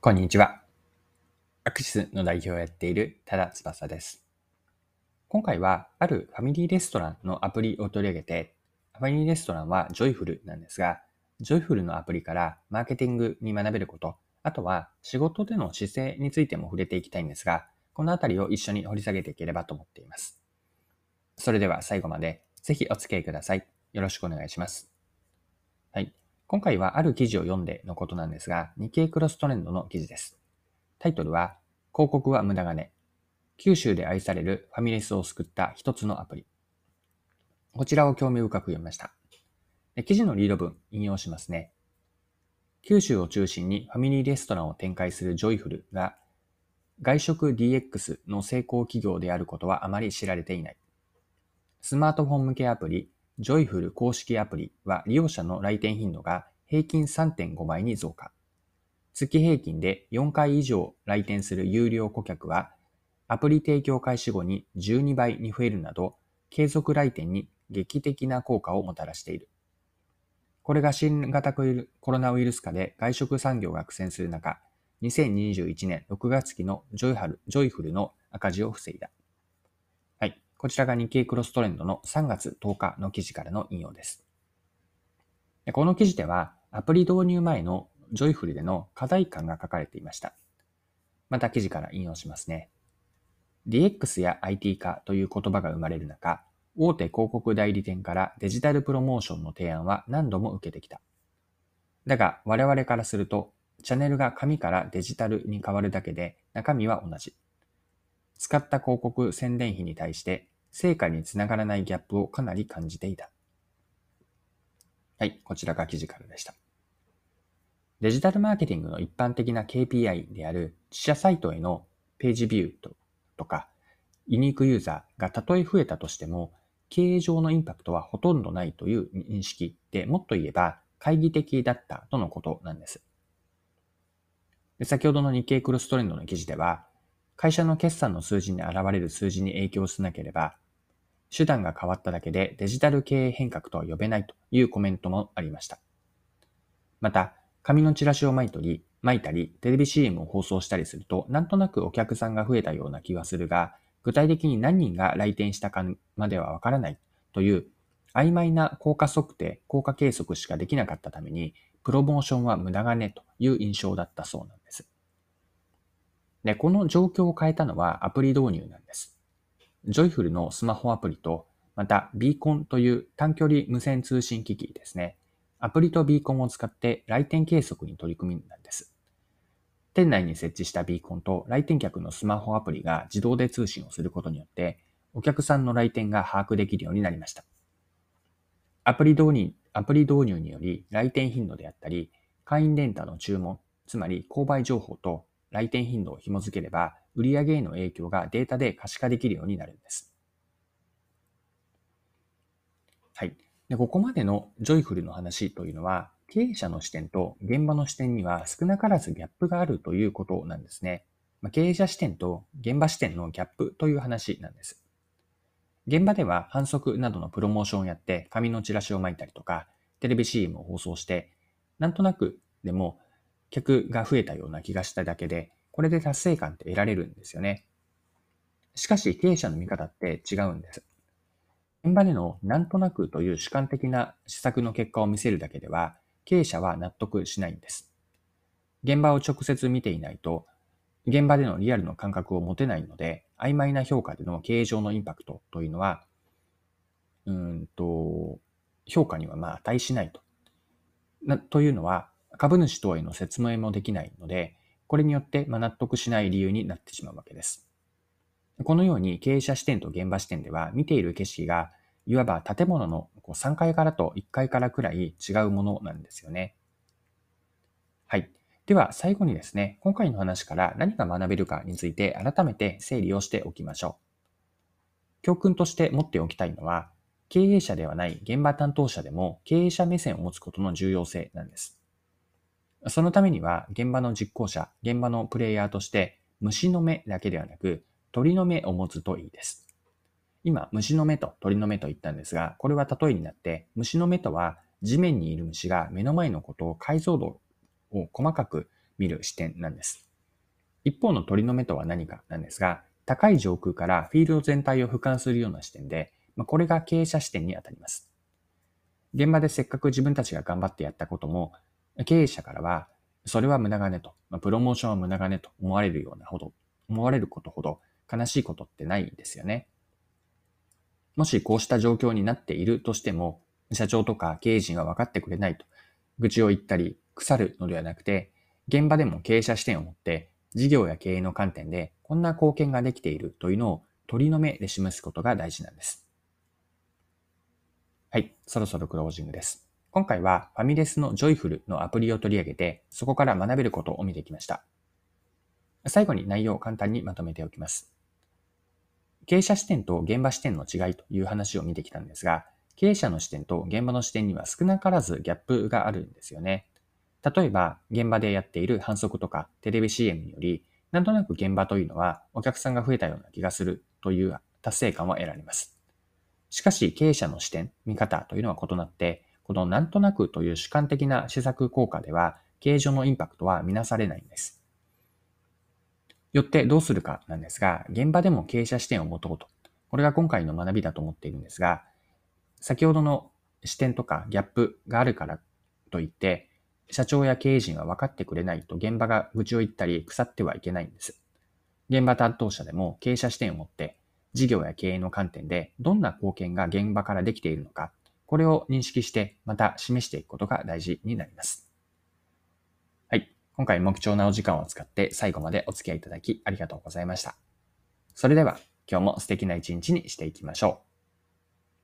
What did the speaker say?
こんにちは。アクシスの代表をやっている多田翼です。今回はあるファミリーレストランのアプリを取り上げて、ファミリーレストランはジョイフルなんですが、ジョイフルのアプリからマーケティングに学べること、あとは仕事での姿勢についても触れていきたいんですが、このあたりを一緒に掘り下げていければと思っています。それでは最後までぜひお付き合いください。よろしくお願いします。はい。今回はある記事を読んでのことなんですが、日経クロストレンドの記事です。タイトルは、広告は無駄金。九州で愛されるファミレスを救った一つのアプリ。こちらを興味深く読みました。記事のリード文、引用しますね。九州を中心にファミリーレストランを展開するジョイフルが、外食 DX の成功企業であることはあまり知られていない。スマートフォン向けアプリ、ジョイフル公式アプリは利用者の来店頻度が平均3.5倍に増加。月平均で4回以上来店する優良顧客は、アプリ提供開始後に12倍に増えるなど、継続来店に劇的な効果をもたらしている。これが新型コロナウイルス禍で外食産業が苦戦する中、2021年6月期のジョイフルの赤字を防いだ。こちらが日経クロストレンドの3月10日の記事からの引用です。この記事では、アプリ導入前のジョイフルでの課題感が書かれていました。また記事から引用しますね。DX や IT 化という言葉が生まれる中、大手広告代理店からデジタルプロモーションの提案は何度も受けてきた。だが我々からすると、チャンネルが紙からデジタルに変わるだけで中身は同じ。使った広告宣伝費に対して成果につながらないギャップをかなり感じていた。はい、こちらが記事からでした。デジタルマーケティングの一般的な KPI である自社サイトへのページビューととか、ユニークユーザーがたとえ増えたとしても、経営上のインパクトはほとんどないという認識でもっと言えば懐疑的だったとのことなんです。で先ほどの日経クロストレンドの記事では、会社の決算の数字に現れる数字に影響しなければ、手段が変わっただけでデジタル経営変革とは呼べないというコメントもありました。また、紙のチラシを巻いたり、巻いたり、テレビ CM を放送したりすると、なんとなくお客さんが増えたような気がするが、具体的に何人が来店したかまではわからないという曖昧な効果測定、効果計測しかできなかったために、プロモーションは無駄金という印象だったそうなんです。で、この状況を変えたのはアプリ導入なんです。ジョイフルのスマホアプリと、またビーコンという短距離無線通信機器ですね。アプリとビーコンを使って来店計測に取り組みなんです。店内に設置したビーコンと来店客のスマホアプリが自動で通信をすることによって、お客さんの来店が把握できるようになりました。アプリ導入アプリ導入により来店頻度であったり、会員レンタの注文、つまり購買情報と来店頻度を紐付ければ、売上への影響がデータで可視化できるようになるんです。はい。で、ここまでのジョイフルの話というのは、経営者の視点と現場の視点には少なからずギャップがあるということなんですね。まあ、経営者視点と現場視点のギャップという話なんです。現場では反則などのプロモーションをやって紙のチラシを巻いたりとか、テレビ CM を放送して、なんとなくでも客が増えたような気がしただけで、これで達成感って得られるんですよね。しかし経営者の見方って違うんです。現場でのなんとなくという主観的な施策の結果を見せるだけでは、経営者は納得しないんです。現場を直接見ていないと、現場でのリアルの感覚を持てないので、曖昧な評価での経営上のインパクトというのは、うんと、評価にはまあ値しないと。なというのは、株主等への説明もできないので、これによって納得しない理由になってしまうわけです。このように経営者視点と現場視点では見ている景色がいわば建物の3階からと1階からくらい違うものなんですよね。はい。では最後にですね、今回の話から何が学べるかについて改めて整理をしておきましょう。教訓として持っておきたいのは、経営者ではない現場担当者でも経営者目線を持つことの重要性なんです。そのためには現場の実行者、現場のプレイヤーとして虫の目だけではなく鳥の目を持つといいです。今、虫の目と鳥の目と言ったんですが、これは例えになって、虫の目とは地面にいる虫が目の前のことを解像度を細かく見る視点なんです。一方の鳥の目とは何かなんですが、高い上空からフィールド全体を俯瞰するような視点で、これが経営者視点にあたります。現場でせっかく自分たちが頑張ってやったことも、経営者からは、それは無駄金と、まあ、プロモーションは無駄金と思われるようなほど、思われることほど悲しいことってないんですよね。もしこうした状況になっているとしても、社長とか経営陣は分かってくれないと、愚痴を言ったり腐るのではなくて、現場でも経営者視点を持って、事業や経営の観点でこんな貢献ができているというのを鳥の目で示すことが大事なんです。はい、そろそろクロージングです。今回はファミレスのジョイフルのアプリを取り上げて、そこから学べることを見てきました。最後に内容を簡単にまとめておきます。経営者視点と現場視点の違いという話を見てきたんですが、経営者の視点と現場の視点には少なからずギャップがあるんですよね。例えば、現場でやっている反則とかテレビ CM により、なんとなく現場というのはお客さんが増えたような気がするという達成感は得られます。しかし、経営者の視点、見方というのは異なって、このなんとなくという主観的な施策効果では、経営上のインパクトはみなされないんです。よってどうするかなんですが、現場でも経営者視点を持とうと。これが今回の学びだと思っているんですが、先ほどの視点とかギャップがあるからといって、社長や経営陣は分かってくれないと現場が愚痴を言ったり腐ってはいけないんです。現場担当者でも経営者視点を持って、事業や経営の観点でどんな貢献が現場からできているのか、これを認識してまた示していくことが大事になります。はい今回も貴重なお時間を使って最後までお付き合いいただきありがとうございました。それでは今日も素敵な一日にしていきましょう。